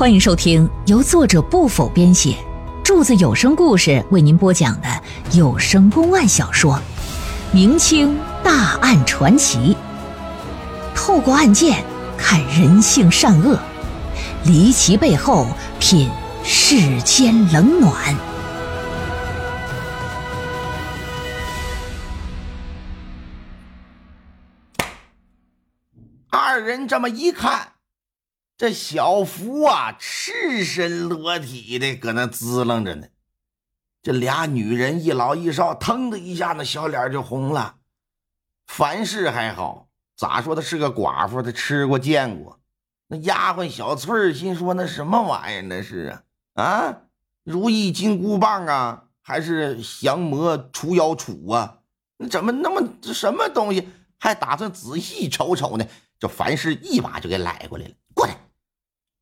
欢迎收听由作者不否编写，柱子有声故事为您播讲的有声公案小说《明清大案传奇》，透过案件看人性善恶，离奇背后品世间冷暖。二人这么一看。这小福啊，赤身裸体的搁那滋楞着呢。这俩女人一老一少，腾的一下，那小脸就红了。凡事还好，咋说？她是个寡妇，她吃过见过。那丫鬟小翠儿心说：“那什么玩意儿？那是啊啊，如意金箍棒啊，还是降魔除妖杵啊？那怎么那么什么东西？还打算仔细瞅瞅呢？”这凡事一把就给揽过来了，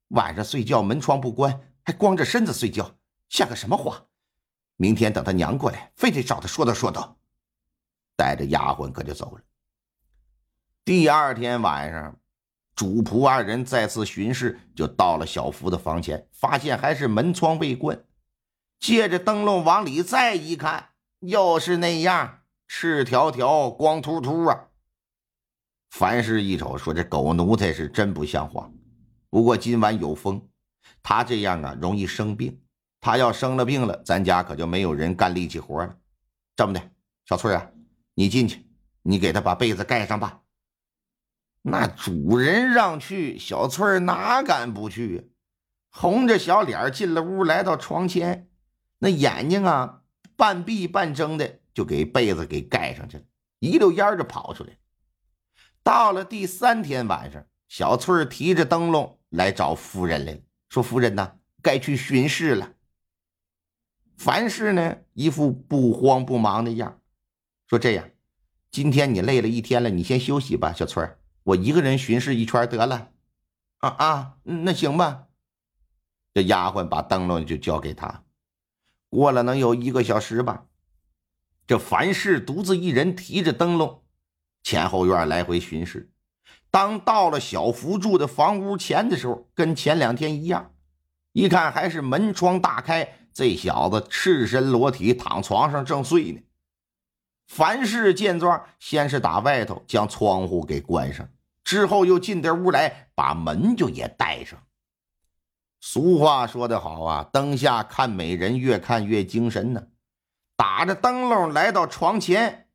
晚上睡觉门窗不关，还光着身子睡觉，像个什么话？明天等他娘过来，非得找他说道说道。带着丫鬟可就走了。第二天晚上，主仆二人再次巡视，就到了小福的房前，发现还是门窗未关。借着灯笼往里再一看，又是那样，赤条条、光秃秃啊！凡事一瞅，说这狗奴才是真不像话。不过今晚有风，他这样啊容易生病。他要生了病了，咱家可就没有人干力气活了。这么的，小翠啊，你进去，你给他把被子盖上吧。那主人让去，小翠哪敢不去？红着小脸进了屋，来到床前，那眼睛啊半闭半睁的，就给被子给盖上去了，一溜烟就跑出来。到了第三天晚上，小翠提着灯笼。来找夫人来了，说：“夫人呐，该去巡视了。”凡事呢，一副不慌不忙的样说：“这样，今天你累了一天了，你先休息吧，小翠儿，我一个人巡视一圈得了。”啊啊，那行吧。这丫鬟把灯笼就交给他。过了能有一个小时吧，这凡事独自一人提着灯笼，前后院来回巡视。当到了小福住的房屋前的时候，跟前两天一样，一看还是门窗大开，这小子赤身裸体躺床上正睡呢。凡事见状，先是打外头将窗户给关上，之后又进这屋来，把门就也带上。俗话说得好啊，灯下看美人，越看越精神呢。打着灯笼来到床前。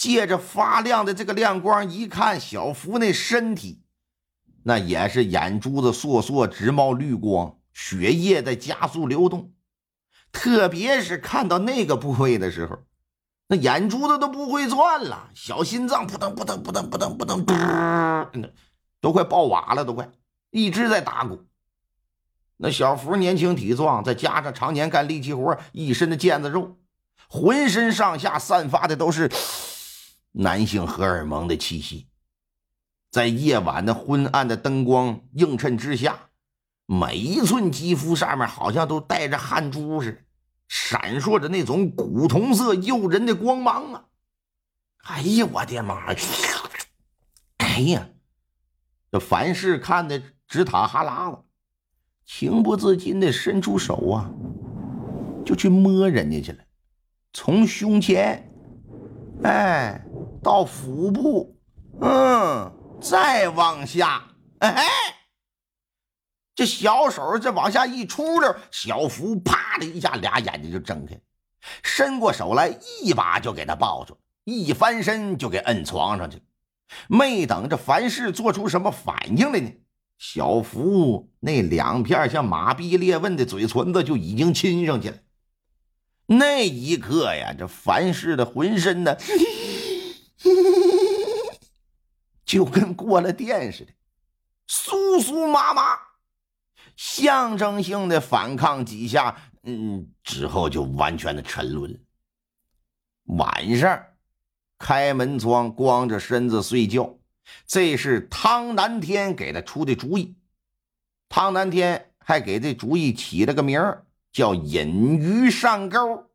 借着发亮的这个亮光，一看小福那身体，那也是眼珠子烁烁直冒绿光，血液在加速流动。特别是看到那个部位的时候，那眼珠子都不会转了，小心脏扑腾扑腾扑腾扑腾扑腾，都快爆瓦了，都快一直在打鼓。那小福年轻体壮，再加上常年干力气活，一身的腱子肉，浑身上下散发的都是。男性荷尔蒙的气息，在夜晚的昏暗的灯光映衬之下，每一寸肌肤上面好像都带着汗珠似的，闪烁着那种古铜色诱人的光芒啊！哎呀，我的妈呀！哎呀，这凡事看的直淌哈喇子，情不自禁的伸出手啊，就去摸人家去了，从胸前。哎，到腹部，嗯，再往下，哎，这小手这往下一出溜，小福啪的一下，俩眼睛就睁开，伸过手来，一把就给他抱住，一翻身就给摁床上去了没等这凡事做出什么反应来呢，小福那两片像马逼裂纹的嘴唇子就已经亲上去了。那一刻呀，这凡事的浑身呢，就跟过了电似的，酥酥麻麻，象征性的反抗几下，嗯，之后就完全的沉沦了。晚上开门窗，光着身子睡觉，这是汤南天给他出的主意。汤南天还给这主意起了个名儿。叫引鱼上钩，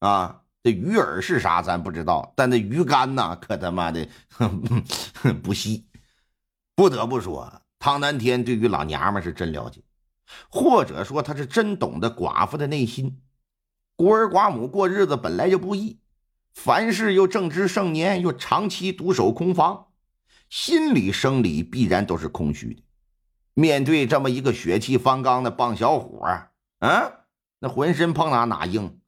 啊，这鱼饵是啥咱不知道，但那鱼竿呐，可他妈的 不细。不得不说，汤南天对于老娘们是真了解。或者说他是真懂得寡妇的内心。孤儿寡母过日子本来就不易，凡事又正值盛年，又长期独守空房，心理生理必然都是空虚的。面对这么一个血气方刚的棒小伙啊，那浑身碰哪哪硬，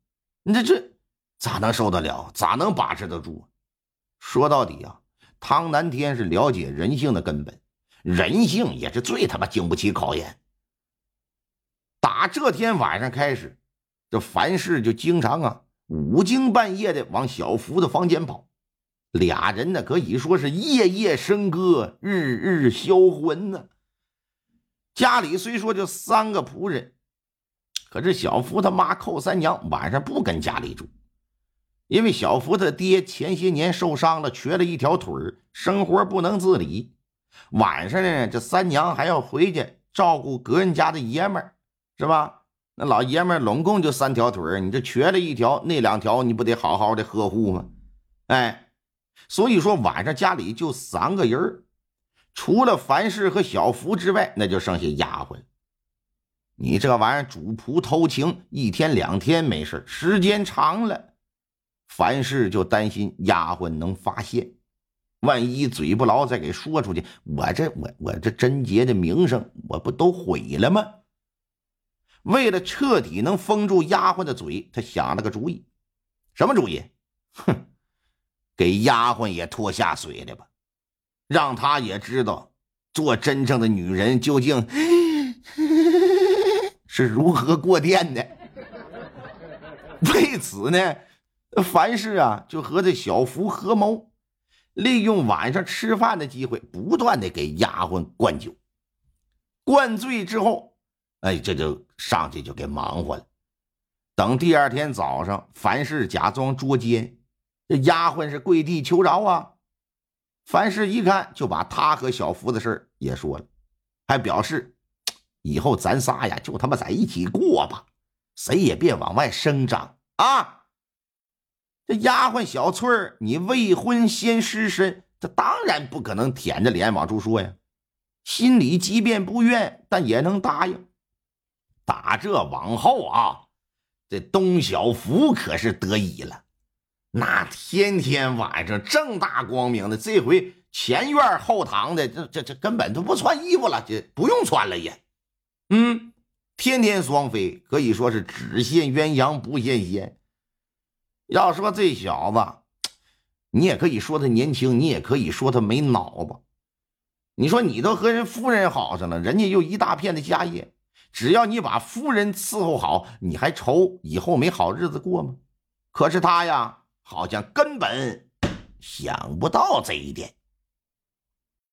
你这这咋能受得了？咋能把持得住？说到底啊，汤南天是了解人性的根本，人性也是最他妈经不起考验。打这天晚上开始。这凡事就经常啊，五更半夜的往小福的房间跑，俩人呢可以说是夜夜笙歌，日日销魂呢。家里虽说就三个仆人，可是小福他妈寇三娘晚上不跟家里住，因为小福他爹前些年受伤了，瘸了一条腿生活不能自理。晚上呢，这三娘还要回去照顾个人家的爷们儿，是吧？那老爷们儿拢共就三条腿你这瘸了一条，那两条你不得好好的呵护吗？哎，所以说晚上家里就三个人除了凡事和小福之外，那就剩下丫鬟。你这玩意儿主仆偷情一天两天没事时间长了，凡事就担心丫鬟能发现，万一嘴不牢再给说出去，我这我我这贞洁的名声我不都毁了吗？为了彻底能封住丫鬟的嘴，他想了个主意。什么主意？哼，给丫鬟也拖下水了吧，让她也知道做真正的女人究竟是如何过电的。为此呢，凡事啊就和这小福合谋，利用晚上吃饭的机会，不断的给丫鬟灌酒。灌醉之后。哎，这就上去就给忙活了。等第二天早上，凡事假装捉奸，这丫鬟是跪地求饶啊。凡事一看，就把他和小福的事也说了，还表示以后咱仨呀就他妈在一起过吧，谁也别往外声张啊。这丫鬟小翠儿，你未婚先失身，这当然不可能舔着脸往出说呀。心里即便不愿，但也能答应。打这往后啊，这东小福可是得意了，那天天晚上正大光明的，这回前院后堂的，这这这根本都不穿衣服了，这不用穿了也。嗯，天天双飞，可以说是只羡鸳鸯不羡仙。要说这小子，你也可以说他年轻，你也可以说他没脑子。你说你都和人夫人好上了，人家又一大片的家业。只要你把夫人伺候好，你还愁以后没好日子过吗？可是他呀，好像根本想不到这一点。